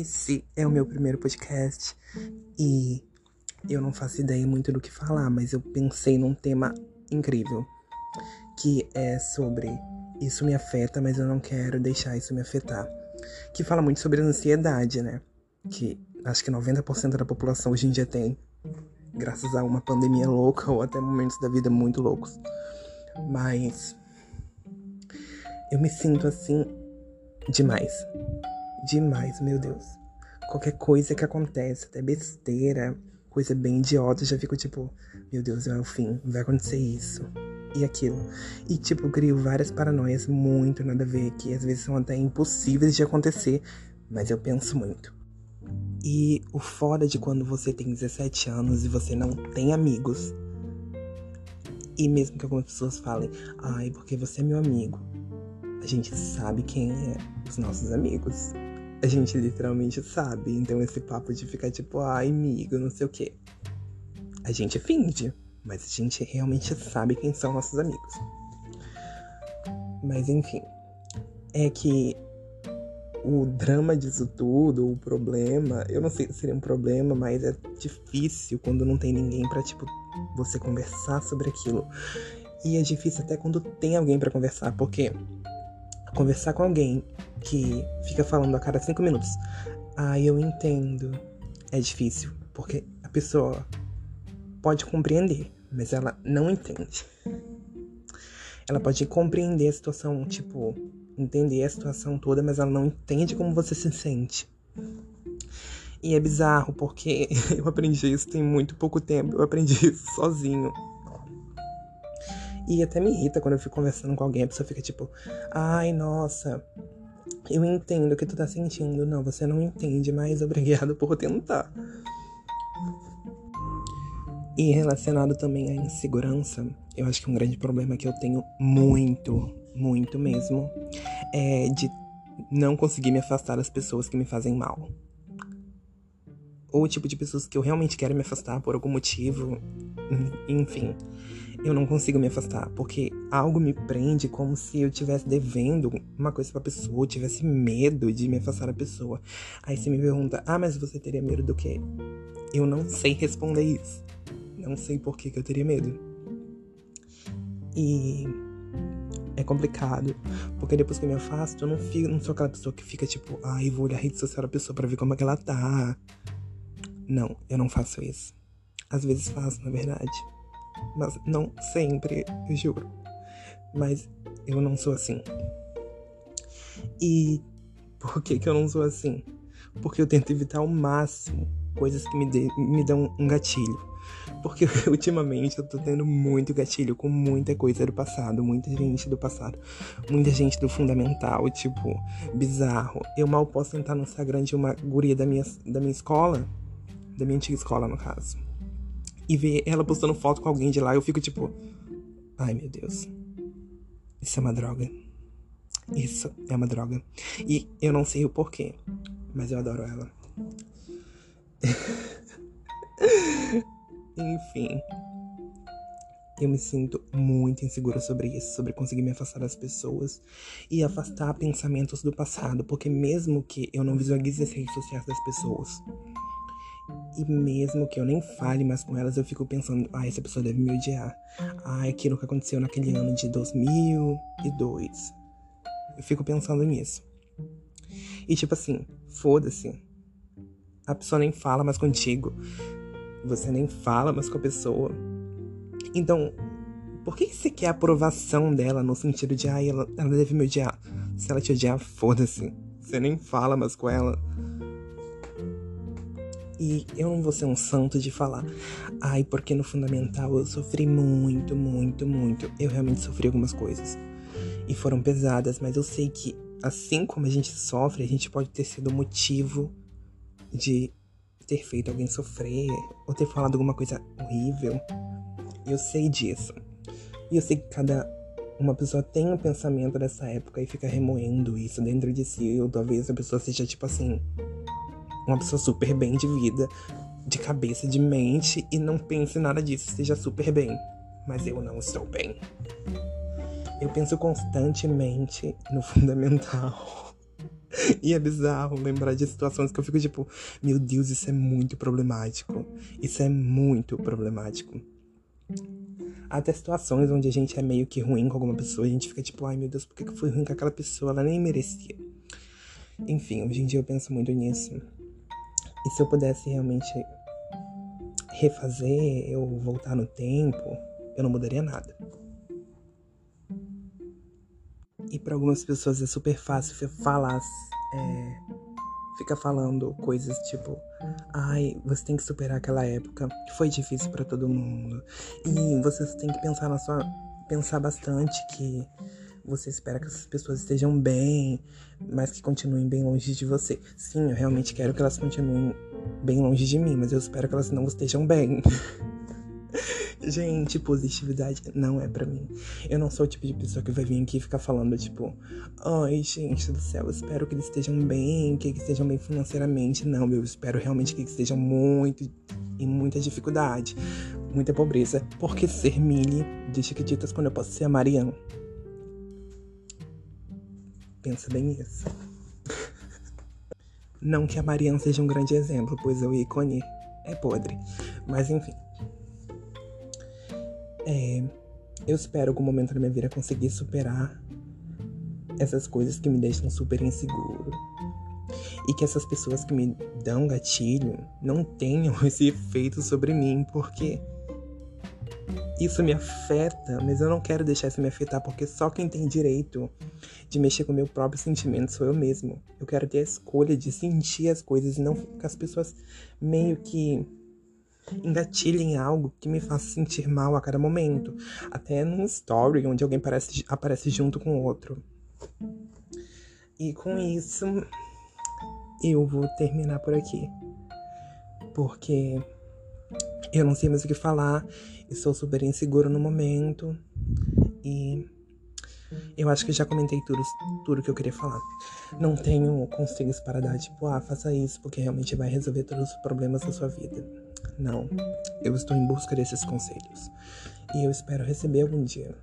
Esse é o meu primeiro podcast e eu não faço ideia muito do que falar, mas eu pensei num tema incrível que é sobre isso me afeta, mas eu não quero deixar isso me afetar. Que fala muito sobre ansiedade, né? Que acho que 90% da população hoje em dia tem, graças a uma pandemia louca ou até momentos da vida muito loucos. Mas eu me sinto assim demais. Demais, meu Deus. Qualquer coisa que acontece, até besteira, coisa bem idiota, já fico tipo, meu Deus, é o fim, vai acontecer isso e aquilo. E tipo, crio várias paranoias muito nada a ver, que às vezes são até impossíveis de acontecer, mas eu penso muito. E o foda de quando você tem 17 anos e você não tem amigos. E mesmo que algumas pessoas falem, ai, porque você é meu amigo. A gente sabe quem é os nossos amigos. A gente literalmente sabe. Então esse papo de ficar tipo, ai, amigo, não sei o quê. A gente finge, mas a gente realmente sabe quem são nossos amigos. Mas enfim, é que o drama disso tudo, o problema, eu não sei se seria um problema, mas é difícil quando não tem ninguém para tipo você conversar sobre aquilo. E é difícil até quando tem alguém para conversar, porque conversar com alguém que fica falando a cada cinco minutos, ah, eu entendo, é difícil, porque a pessoa pode compreender, mas ela não entende. Ela pode compreender a situação, tipo, entender a situação toda, mas ela não entende como você se sente. E é bizarro, porque eu aprendi isso tem muito pouco tempo, eu aprendi isso sozinho. E até me irrita quando eu fico conversando com alguém, a pessoa fica tipo, ai, nossa, eu entendo o que tu tá sentindo. Não, você não entende, mas obrigado por tentar. E relacionado também à insegurança, eu acho que um grande problema que eu tenho muito, muito mesmo, é de não conseguir me afastar das pessoas que me fazem mal. Ou o tipo de pessoas que eu realmente quero me afastar por algum motivo, enfim eu não consigo me afastar, porque algo me prende como se eu estivesse devendo uma coisa pra pessoa, eu tivesse medo de me afastar da pessoa. Aí você me pergunta, ah, mas você teria medo do quê? Eu não sei responder isso. Não sei por que, que eu teria medo. E é complicado, porque depois que eu me afasto, eu não, fico, não sou aquela pessoa que fica tipo, ai, ah, vou olhar a rede social da pessoa pra ver como é que ela tá. Não, eu não faço isso. Às vezes faço, na verdade. Mas não sempre, juro. Mas eu não sou assim. E por que, que eu não sou assim? Porque eu tento evitar ao máximo coisas que me, me dão um gatilho. Porque ultimamente eu tô tendo muito gatilho com muita coisa do passado, muita gente do passado, muita gente do fundamental, tipo, bizarro. Eu mal posso entrar no Instagram de uma guria da minha, da minha escola, da minha antiga escola, no caso e ver ela postando foto com alguém de lá, eu fico tipo, ai meu Deus, isso é uma droga. Isso é uma droga. E eu não sei o porquê, mas eu adoro ela. Enfim. Eu me sinto muito insegura sobre isso, sobre conseguir me afastar das pessoas e afastar pensamentos do passado, porque mesmo que eu não visualize as redes sociais das pessoas, e mesmo que eu nem fale mais com elas, eu fico pensando, ah, essa pessoa deve me odiar. Ah, aquilo que aconteceu naquele ano de 2002. Eu fico pensando nisso. E tipo assim, foda-se. A pessoa nem fala mais contigo. Você nem fala mais com a pessoa. Então, por que você quer a aprovação dela no sentido de, ah, ela, ela deve me odiar? Se ela te odiar, foda-se. Você nem fala mais com ela. E eu não vou ser um santo de falar, ai, porque no fundamental eu sofri muito, muito, muito. Eu realmente sofri algumas coisas. E foram pesadas, mas eu sei que assim como a gente sofre, a gente pode ter sido motivo de ter feito alguém sofrer ou ter falado alguma coisa horrível. Eu sei disso. E eu sei que cada uma pessoa tem um pensamento dessa época e fica remoendo isso dentro de si. Ou talvez a pessoa seja tipo assim, uma pessoa super bem de vida, de cabeça, de mente, e não pense nada disso, esteja super bem. Mas eu não estou bem. Eu penso constantemente no fundamental. e é bizarro lembrar de situações que eu fico tipo, meu Deus, isso é muito problemático. Isso é muito problemático. Até situações onde a gente é meio que ruim com alguma pessoa, a gente fica tipo, ai meu Deus, por que eu fui ruim com aquela pessoa? Ela nem merecia. Enfim, hoje em dia eu penso muito nisso. E se eu pudesse realmente refazer, eu voltar no tempo, eu não mudaria nada. E para algumas pessoas é super fácil falar, é, fica falando coisas tipo, ai, você tem que superar aquela época que foi difícil para todo mundo. E você tem que pensar na sua, pensar bastante que você espera que essas pessoas estejam bem, mas que continuem bem longe de você. Sim, eu realmente quero que elas continuem bem longe de mim, mas eu espero que elas não estejam bem. Gente, positividade não é para mim. Eu não sou o tipo de pessoa que vai vir aqui e ficar falando, tipo, ai, gente do céu, eu espero que eles estejam bem, que eles estejam bem financeiramente. Não, eu espero realmente que eles estejam muito em muita dificuldade, muita pobreza. Porque ser Millie de Chiquititas quando eu posso ser a Mariana? Pensa bem nisso. Não que a Mariana seja um grande exemplo, pois o ícone é podre. Mas enfim. É, eu espero algum momento da minha vida conseguir superar essas coisas que me deixam super inseguro. E que essas pessoas que me dão gatilho não tenham esse efeito sobre mim, porque isso me afeta, mas eu não quero deixar isso me afetar, porque só quem tem direito de mexer com o meu próprio sentimento sou eu mesmo. Eu quero ter a escolha de sentir as coisas e não que as pessoas meio que engatilhem algo que me faça sentir mal a cada momento. Até num story onde alguém aparece, aparece junto com o outro. E com isso, eu vou terminar por aqui. Porque eu não sei mais o que falar. Estou super inseguro no momento. E eu acho que já comentei tudo, tudo que eu queria falar. Não tenho conselhos para dar, tipo, ah, faça isso, porque realmente vai resolver todos os problemas da sua vida. Não. Eu estou em busca desses conselhos. E eu espero receber algum dia.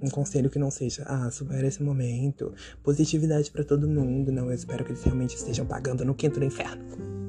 Um conselho que não seja, ah, supera esse momento, positividade para todo mundo. Não, eu espero que eles realmente estejam pagando no quinto do inferno.